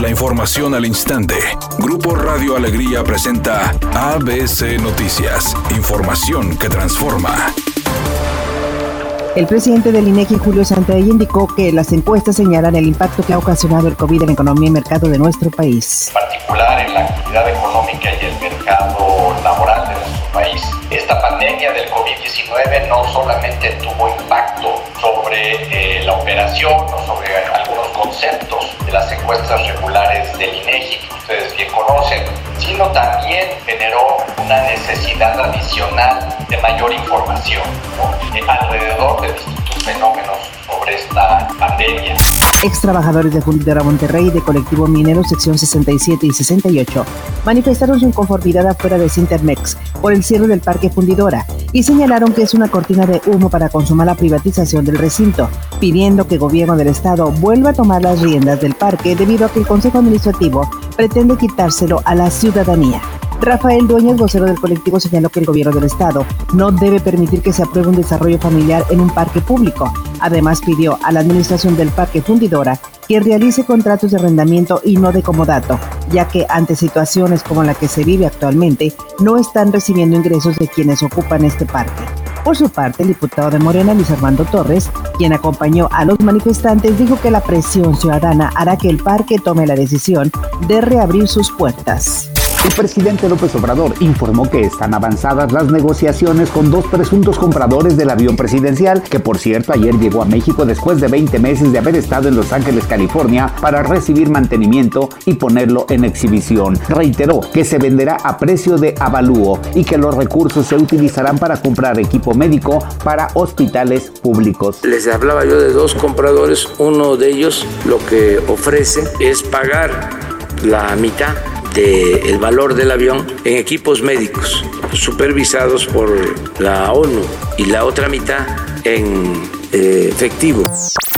La información al instante. Grupo Radio Alegría presenta ABC Noticias. Información que transforma. El presidente del INEGI, Julio Santaella, indicó que las encuestas señalan el impacto que ha ocasionado el COVID en la economía y mercado de nuestro país. En particular en la actividad económica y el mercado laboral de nuestro país. Esta pandemia del COVID-19 no solamente tuvo impacto sobre eh, la operación o sobre encuestas regulares del INEGI que ustedes bien conocen, sino también generó una necesidad adicional de mayor información alrededor de distintos fenómenos sobre esta pandemia. Ex trabajadores de Fundidora Monterrey de Colectivo Minero Sección 67 y 68 manifestaron su inconformidad afuera de Sintermex por el cierre del Parque Fundidora y señalaron que es una cortina de humo para consumar la privatización del recinto, pidiendo que el gobierno del estado vuelva a tomar las riendas del parque debido a que el Consejo Administrativo pretende quitárselo a la ciudadanía. Rafael Dueñas, vocero del colectivo, señaló que el gobierno del estado no debe permitir que se apruebe un desarrollo familiar en un parque público. Además, pidió a la administración del parque fundidora que realice contratos de arrendamiento y no de comodato, ya que ante situaciones como la que se vive actualmente, no están recibiendo ingresos de quienes ocupan este parque. Por su parte, el diputado de Morena, Luis Armando Torres, quien acompañó a los manifestantes, dijo que la presión ciudadana hará que el parque tome la decisión de reabrir sus puertas. El presidente López Obrador informó que están avanzadas las negociaciones con dos presuntos compradores del avión presidencial, que por cierto ayer llegó a México después de 20 meses de haber estado en Los Ángeles, California, para recibir mantenimiento y ponerlo en exhibición. Reiteró que se venderá a precio de avalúo y que los recursos se utilizarán para comprar equipo médico para hospitales públicos. Les hablaba yo de dos compradores, uno de ellos lo que ofrece es pagar la mitad del valor del avión en equipos médicos supervisados por la ONU y la otra mitad en eh, efectivo.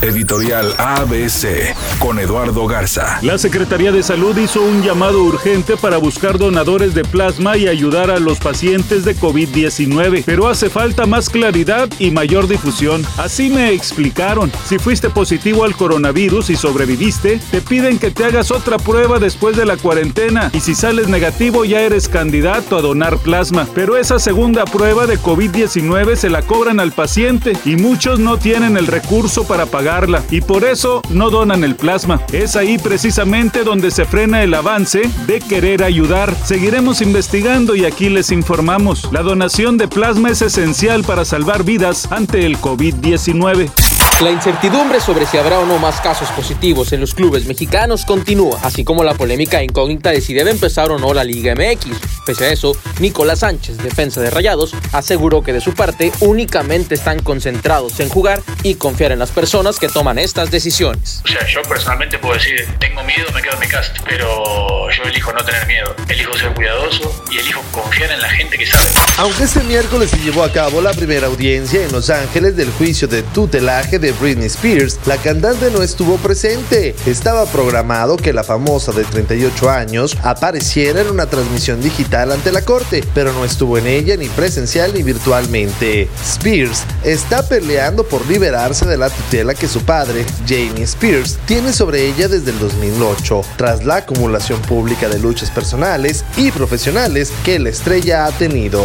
Editorial ABC con Eduardo Garza. La Secretaría de Salud hizo un llamado urgente para buscar donadores de plasma y ayudar a los pacientes de COVID-19, pero hace falta más claridad y mayor difusión. Así me explicaron. Si fuiste positivo al coronavirus y sobreviviste, te piden que te hagas otra prueba después de la cuarentena y si sales negativo ya eres candidato a donar plasma. Pero esa segunda prueba de COVID-19 se la cobran al paciente y muchos no tienen el recurso para pagarla y por eso no donan el plasma. Es ahí precisamente donde se frena el avance de querer ayudar. Seguiremos investigando y aquí les informamos. La donación de plasma es esencial para salvar vidas ante el COVID-19. La incertidumbre sobre si habrá o no más casos positivos en los clubes mexicanos continúa, así como la polémica incógnita de si debe empezar o no la Liga MX. Pese a eso, Nicolás Sánchez, defensa de Rayados, aseguró que de su parte únicamente están concentrados en jugar y confiar en las personas que toman estas decisiones. O sea, yo personalmente puedo decir, tengo miedo, me quedo en mi casa, pero yo elijo no tener miedo, elijo ser cuidadoso y elijo confiar en la gente que sabe. Aunque este miércoles se llevó a cabo la primera audiencia en Los Ángeles del juicio de tutelaje de Britney Spears, la cantante no estuvo presente. Estaba programado que la famosa de 38 años apareciera en una transmisión digital ante la corte, pero no estuvo en ella ni presencial ni virtualmente. Spears está peleando por liberarse de la tutela que su padre, Jamie Spears, tiene sobre ella desde el 2008, tras la acumulación pública de luchas personales y profesionales que la estrella ha tenido.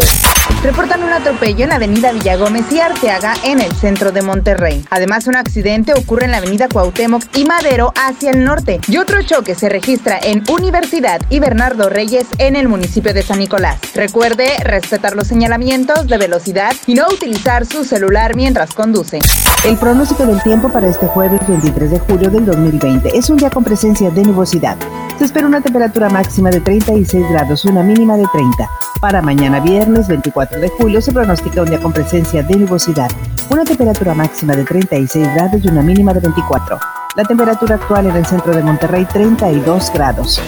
Reportan un atropello en la avenida Villagómez y Arteaga en el centro de Monterrey. Además, un accidente ocurre en la avenida Cuauhtémoc y Madero hacia el norte. Y otro choque se registra en Universidad y Bernardo Reyes en el municipio de San Nicolás. Recuerde respetar los señalamientos de velocidad y no utilizar su celular mientras conduce. El pronóstico del tiempo para este jueves 23 de julio del 2020 es un día con presencia de nubosidad. Se espera una temperatura máxima de 36 grados una mínima de 30. Para mañana viernes 24 de julio se pronostica un día con presencia de nubosidad, una temperatura máxima de 36 grados y una mínima de 24. La temperatura actual en el centro de Monterrey 32 grados.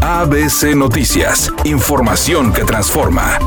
ABC Noticias, información que transforma.